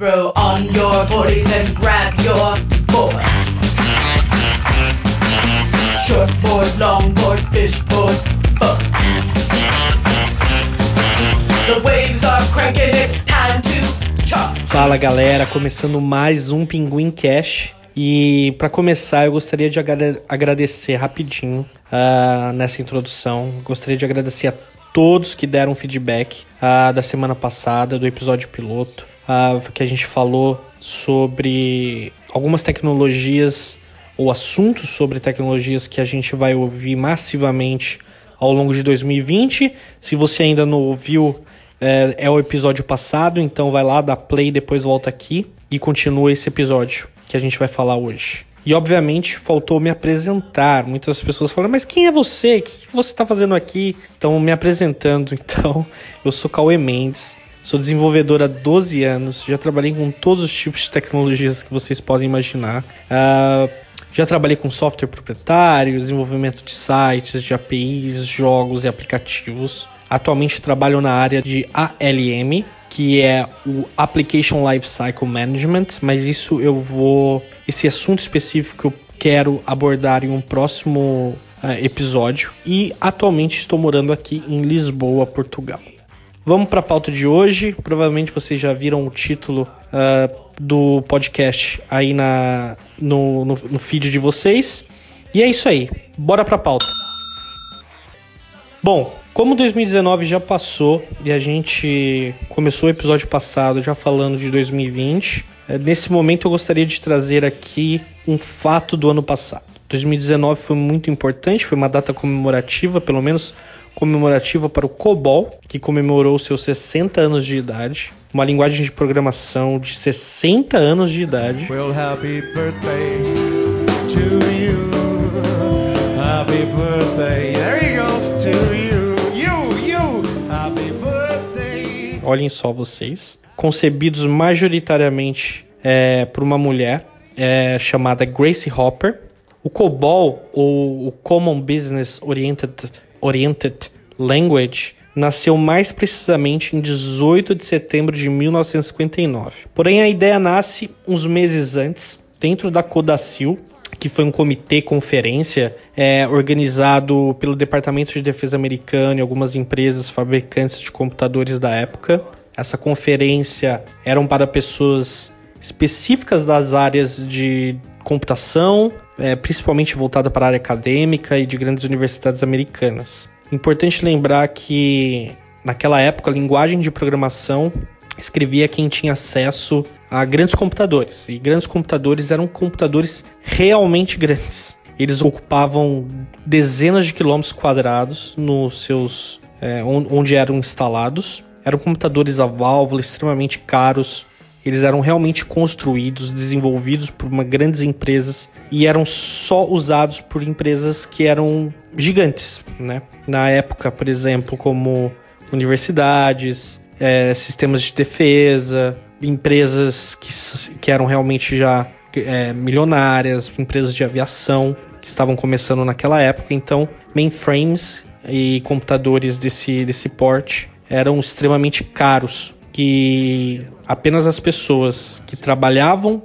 On your 40s and grab your board. Short board, long board, fish board. The waves are cranking, it's time to. Fala galera, começando mais um Pinguim Cash. E para começar, eu gostaria de agra- agradecer rapidinho ah, nessa introdução. Gostaria de agradecer a todos que deram feedback ah, da semana passada, do episódio piloto, ah, que a gente falou sobre algumas tecnologias ou assuntos sobre tecnologias que a gente vai ouvir massivamente ao longo de 2020. Se você ainda não ouviu, é, é o episódio passado, então vai lá, dá play, depois volta aqui e continua esse episódio que a gente vai falar hoje. E obviamente faltou me apresentar. Muitas pessoas falam, mas quem é você? O que você está fazendo aqui? Então, me apresentando, então, eu sou Cauê Mendes, sou desenvolvedor há 12 anos, já trabalhei com todos os tipos de tecnologias que vocês podem imaginar. Ah, já trabalhei com software proprietário, desenvolvimento de sites, de APIs, jogos e aplicativos. Atualmente trabalho na área de ALM, que é o Application Lifecycle Management, mas isso eu vou. Esse assunto específico eu quero abordar em um próximo eh, episódio. E atualmente estou morando aqui em Lisboa, Portugal. Vamos para a pauta de hoje. Provavelmente vocês já viram o título ah, do podcast aí na, no, no, no feed de vocês. E é isso aí. Bora para a pauta. Bom, como 2019 já passou e a gente começou o episódio passado já falando de 2020, eh, nesse momento eu gostaria de trazer aqui um fato do ano passado. 2019 foi muito importante, foi uma data comemorativa, pelo menos comemorativa para o COBOL, que comemorou seus 60 anos de idade, uma linguagem de programação de 60 anos de idade. Well, happy birthday to you. Happy birthday. There you go. To you. You, you. Happy birthday. olhem só vocês, concebidos majoritariamente é, por uma mulher é, chamada Grace Hopper. O COBOL, ou o Common Business Oriented, Oriented Language, nasceu mais precisamente em 18 de setembro de 1959. Porém, a ideia nasce uns meses antes, dentro da Codacil, que foi um comitê conferência é, organizado pelo Departamento de Defesa americano e algumas empresas fabricantes de computadores da época. Essa conferência eram para pessoas específicas das áreas de computação, é, principalmente voltada para a área acadêmica e de grandes universidades americanas. Importante lembrar que naquela época a linguagem de programação escrevia quem tinha acesso a grandes computadores. E grandes computadores eram computadores realmente grandes. Eles ocupavam dezenas de quilômetros quadrados nos seus é, on- onde eram instalados. Eram computadores a válvula extremamente caros. Eles eram realmente construídos, desenvolvidos por uma grandes empresas e eram só usados por empresas que eram gigantes, né? Na época, por exemplo, como universidades, é, sistemas de defesa, empresas que, que eram realmente já é, milionárias, empresas de aviação que estavam começando naquela época. Então, mainframes e computadores desse, desse porte eram extremamente caros, que apenas as pessoas que trabalhavam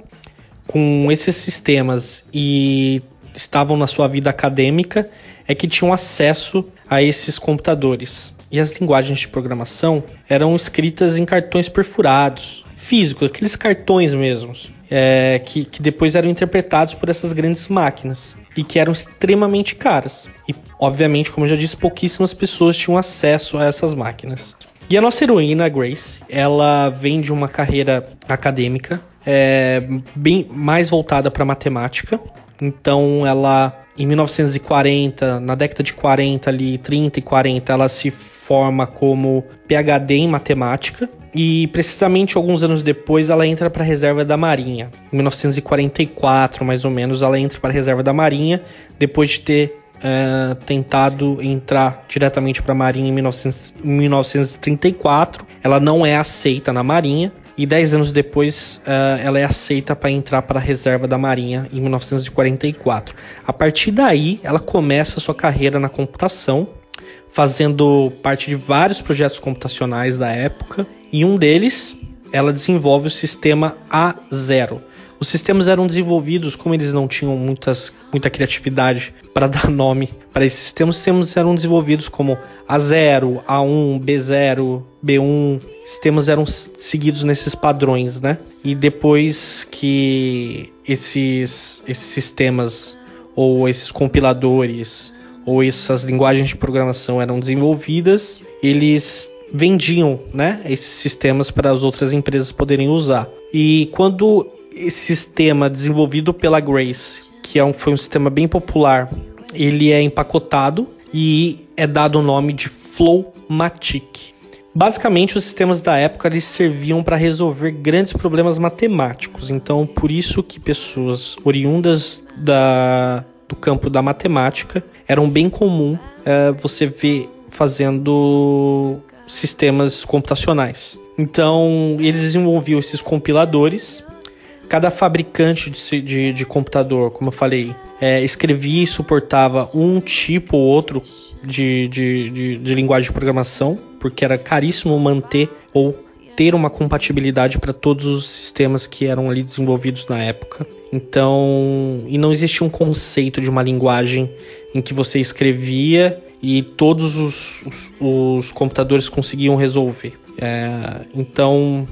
com esses sistemas e estavam na sua vida acadêmica é que tinham acesso a esses computadores. E as linguagens de programação eram escritas em cartões perfurados, físicos, aqueles cartões mesmos, é, que, que depois eram interpretados por essas grandes máquinas e que eram extremamente caras. E, obviamente, como eu já disse, pouquíssimas pessoas tinham acesso a essas máquinas. E a nossa heroína, Grace, ela vem de uma carreira acadêmica é, bem mais voltada para matemática. Então, ela em 1940, na década de 40 ali, 30 e 40, ela se forma como PhD em matemática e precisamente alguns anos depois ela entra para a reserva da Marinha. Em 1944, mais ou menos, ela entra para a reserva da Marinha depois de ter eh, tentado entrar diretamente para a Marinha em 1900 em 1934. Ela não é aceita na Marinha e 10 anos depois eh, ela é aceita para entrar para a reserva da Marinha em 1944. A partir daí, ela começa sua carreira na computação, fazendo parte de vários projetos computacionais da época, e um deles ela desenvolve o sistema A0. Os sistemas eram desenvolvidos, como eles não tinham muitas, muita criatividade para dar nome para esses sistemas, os sistemas eram desenvolvidos como A0, A1, B0, B1. Sistemas eram seguidos nesses padrões, né? E depois que esses, esses sistemas ou esses compiladores ou essas linguagens de programação eram desenvolvidas, eles vendiam né, esses sistemas para as outras empresas poderem usar. E quando sistema desenvolvido pela Grace, que é um, foi um sistema bem popular, ele é empacotado e é dado o nome de Flowmatic. Basicamente, os sistemas da época eles serviam para resolver grandes problemas matemáticos. Então, por isso que pessoas oriundas da, do campo da matemática eram bem comum é, você ver fazendo sistemas computacionais. Então, eles desenvolviam esses compiladores cada fabricante de, de, de computador, como eu falei, é, escrevia e suportava um tipo ou outro de, de, de, linguagem de programação, porque era caríssimo manter ou ter uma compatibilidade para todos os sistemas que eram ali desenvolvidos na época. Então, e não existia um conceito de uma linguagem em que você escrevia e todos os, os, os computadores conseguiam resolver. É, então,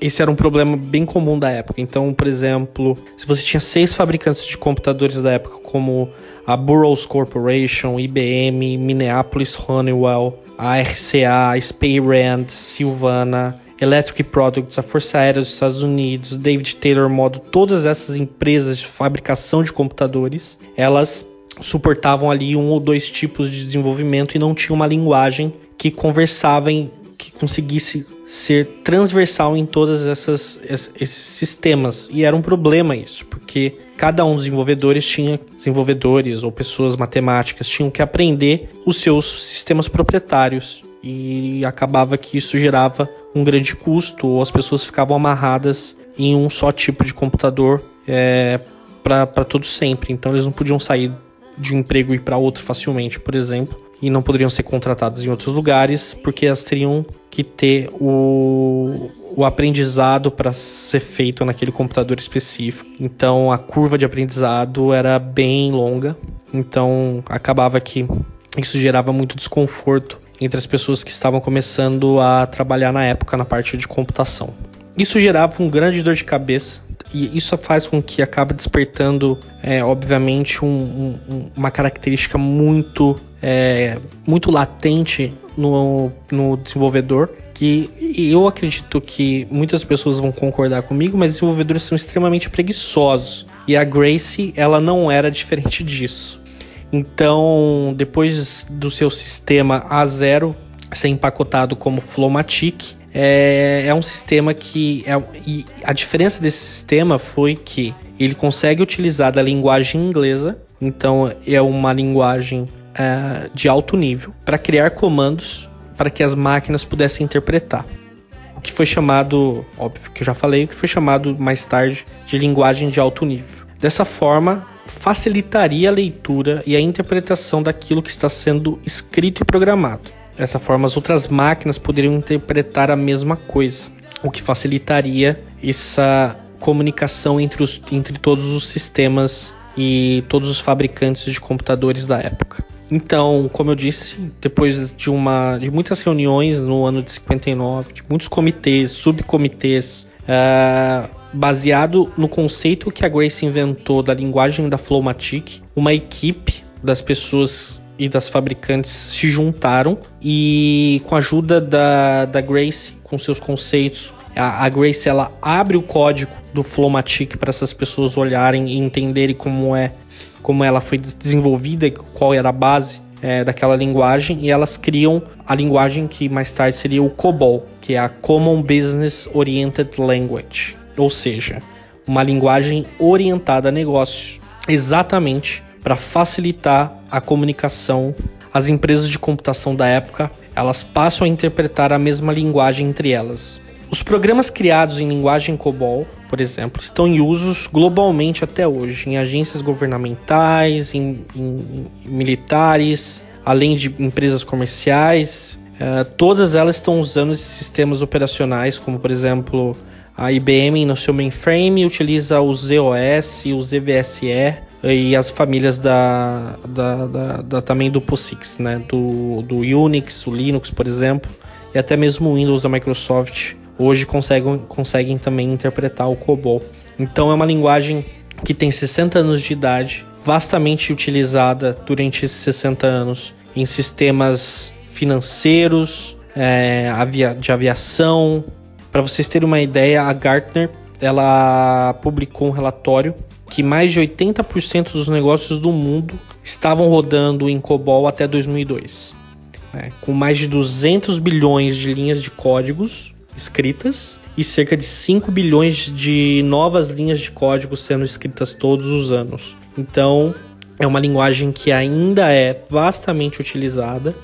esse era um problema bem comum da época. Então, por exemplo, se você tinha seis fabricantes de computadores da época, como a Burroughs Corporation, IBM, Minneapolis Honeywell, a RCA, Spey-Rand, Silvana, Electric Products, a Força Aérea dos Estados Unidos, David Taylor Model, todas essas empresas de fabricação de computadores, elas suportavam ali um ou dois tipos de desenvolvimento e não tinha uma linguagem que conversava em que conseguisse ser transversal em todos esses sistemas. E era um problema isso, porque cada um dos desenvolvedores tinha desenvolvedores ou pessoas matemáticas tinham que aprender os seus sistemas proprietários e acabava que isso gerava um grande custo ou as pessoas ficavam amarradas em um só tipo de computador é, para todo sempre. Então eles não podiam sair de um emprego ir para outro facilmente, por exemplo e não poderiam ser contratadas em outros lugares porque elas teriam que ter o, o aprendizado para ser feito naquele computador específico. Então a curva de aprendizado era bem longa, então acabava que isso gerava muito desconforto entre as pessoas que estavam começando a trabalhar na época na parte de computação. Isso gerava um grande dor de cabeça e isso faz com que acabe despertando, é, obviamente, um, um, uma característica muito, é, muito latente no, no desenvolvedor, que eu acredito que muitas pessoas vão concordar comigo, mas desenvolvedores são extremamente preguiçosos. E a Grace, ela não era diferente disso. Então, depois do seu sistema A0 ser empacotado como Flowmatic, é, é um sistema que. É, e a diferença desse sistema foi que ele consegue utilizar da linguagem inglesa, então é uma linguagem é, de alto nível, para criar comandos para que as máquinas pudessem interpretar. O que foi chamado, óbvio que eu já falei, o que foi chamado mais tarde de linguagem de alto nível. Dessa forma, facilitaria a leitura e a interpretação daquilo que está sendo escrito e programado. Dessa forma, as outras máquinas poderiam interpretar a mesma coisa, o que facilitaria essa comunicação entre, os, entre todos os sistemas e todos os fabricantes de computadores da época. Então, como eu disse, depois de, uma, de muitas reuniões no ano de 59, de muitos comitês, subcomitês, uh, baseado no conceito que a Grace inventou da linguagem da Flowmatic, uma equipe das pessoas e das fabricantes se juntaram e com a ajuda da, da Grace, com seus conceitos, a, a Grace ela abre o código do Flowmatic para essas pessoas olharem e entenderem como é como ela foi desenvolvida e qual era a base é, daquela linguagem. E elas criam a linguagem que mais tarde seria o COBOL, que é a Common Business Oriented Language, ou seja, uma linguagem orientada a negócios, exatamente para facilitar a comunicação. As empresas de computação da época, elas passam a interpretar a mesma linguagem entre elas. Os programas criados em linguagem COBOL, por exemplo, estão em usos globalmente até hoje, em agências governamentais, em, em, em militares, além de empresas comerciais, Uh, todas elas estão usando esses sistemas operacionais, como por exemplo a IBM no seu mainframe utiliza o ZOS, o ZVSE e as famílias da, da, da, da também do POSIX, né? do, do Unix, o Linux, por exemplo, e até mesmo o Windows da Microsoft hoje conseguem, conseguem também interpretar o COBOL. Então é uma linguagem que tem 60 anos de idade, vastamente utilizada durante esses 60 anos em sistemas financeiros, é, de aviação. Para vocês terem uma ideia, a Gartner ela publicou um relatório que mais de 80% dos negócios do mundo estavam rodando em COBOL até 2002, é, com mais de 200 bilhões de linhas de códigos escritas e cerca de 5 bilhões de novas linhas de código sendo escritas todos os anos. Então, é uma linguagem que ainda é vastamente utilizada.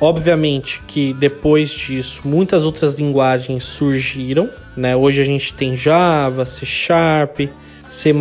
Obviamente que depois disso muitas outras linguagens surgiram, né? Hoje a gente tem Java, C Sharp, C++,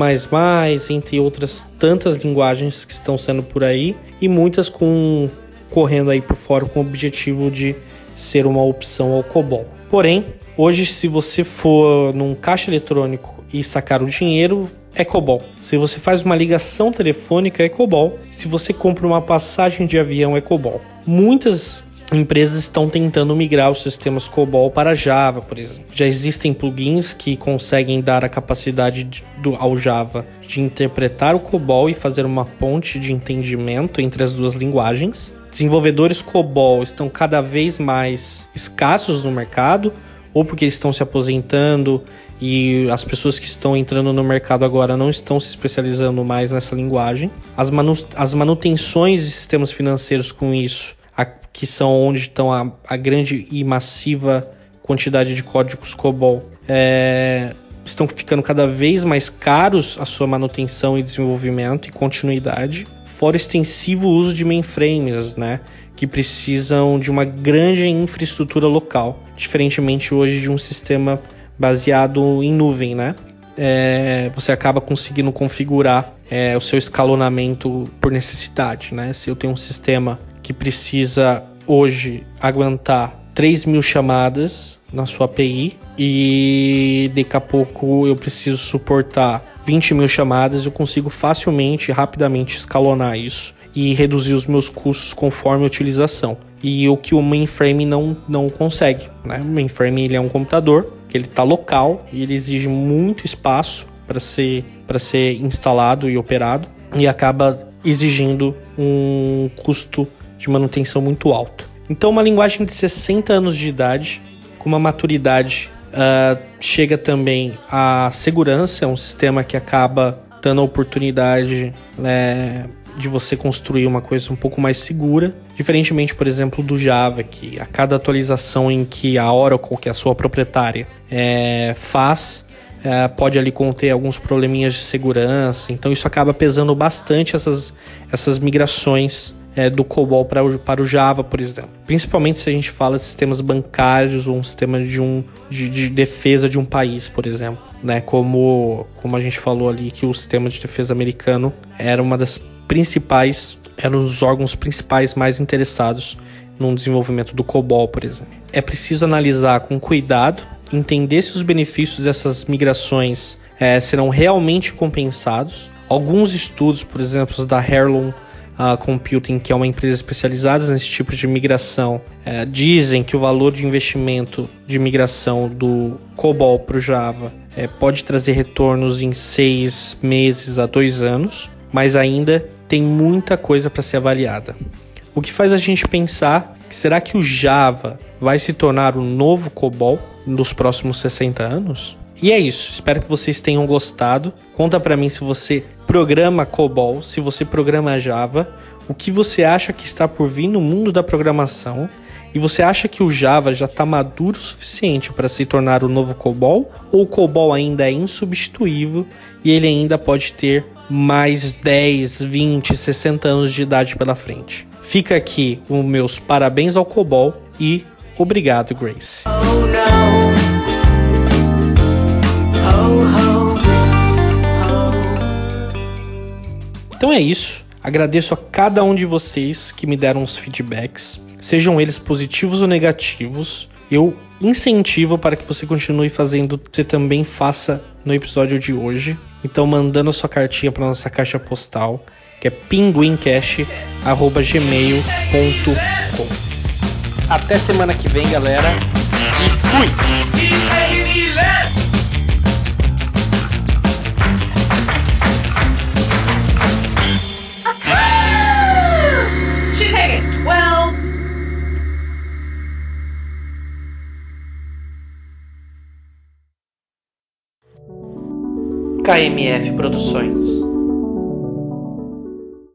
entre outras tantas linguagens que estão sendo por aí e muitas com correndo aí por fora com o objetivo de ser uma opção ao COBOL. Porém, Hoje, se você for num caixa eletrônico e sacar o dinheiro, é COBOL. Se você faz uma ligação telefônica, é COBOL. Se você compra uma passagem de avião, é COBOL. Muitas empresas estão tentando migrar os sistemas COBOL para Java, por exemplo. Já existem plugins que conseguem dar a capacidade de, do, ao Java de interpretar o COBOL e fazer uma ponte de entendimento entre as duas linguagens. Desenvolvedores COBOL estão cada vez mais escassos no mercado, ou porque eles estão se aposentando e as pessoas que estão entrando no mercado agora não estão se especializando mais nessa linguagem. As, manu as manutenções de sistemas financeiros com isso, a, que são onde estão a, a, grande e massiva quantidade de códigos COBOL, é, estão ficando cada vez mais caros a sua manutenção e desenvolvimento e continuidade, fora o extensivo uso de mainframes, né? que precisam de uma grande infraestrutura local, diferentemente hoje de um sistema baseado em nuvem, né? É, você acaba conseguindo configurar é, o seu escalonamento por necessidade, né? Se eu tenho um sistema que precisa hoje aguentar 3 mil chamadas na sua API e daqui a pouco eu preciso suportar 20 mil chamadas, eu consigo facilmente, rapidamente escalonar isso e reduzir os meus custos conforme a utilização. E o que o mainframe não, não consegue. Né? O mainframe ele é um computador que ele está local e ele exige muito espaço para ser, ser instalado e operado e acaba exigindo um custo de manutenção muito alto. Então, uma linguagem de 60 anos de idade, com uma maturidade, uh, chega também a segurança, é um sistema que acaba dando a oportunidade né, de você construir uma coisa um pouco mais segura, diferentemente, por exemplo, do Java, que a cada atualização em que a Oracle, que é a sua proprietária, é, faz, é, pode ali conter alguns probleminhas de segurança. Então isso acaba pesando bastante essas, essas migrações é, do COBOL para o, para o Java, por exemplo. Principalmente se a gente fala de sistemas bancários ou um sistema de, um, de, de defesa de um país, por exemplo. Né? Como, como a gente falou ali que o sistema de defesa americano era uma das principais, eram os órgãos principais mais interessados no desenvolvimento do COBOL, por exemplo. É preciso analisar com cuidado, entender se os benefícios dessas migrações é, serão realmente compensados. Alguns estudos, por exemplo, da Heirloom uh, Computing, que é uma empresa especializada nesse tipo de migração, é, dizem que o valor de investimento de migração do COBOL para o Java é, pode trazer retornos em seis meses a dois anos, mas ainda tem muita coisa para ser avaliada. O que faz a gente pensar que será que o Java vai se tornar o novo COBOL nos próximos 60 anos? E é isso, espero que vocês tenham gostado. Conta para mim se você programa COBOL, se você programa Java, o que você acha que está por vir no mundo da programação e você acha que o Java já está maduro o suficiente para se tornar o novo COBOL ou o COBOL ainda é insubstituível e ele ainda pode ter mais 10, 20, 60 anos de idade pela frente. Fica aqui os meus parabéns ao COBOL e obrigado, Grace. Oh, então é isso. Agradeço a cada um de vocês que me deram os feedbacks, sejam eles positivos ou negativos. Eu incentivo para que você continue fazendo você também faça no episódio de hoje. Então, mandando a sua cartinha para nossa caixa postal, que é pinguincast@gmail.com. Até semana que vem, galera. E fui. KMF Produções.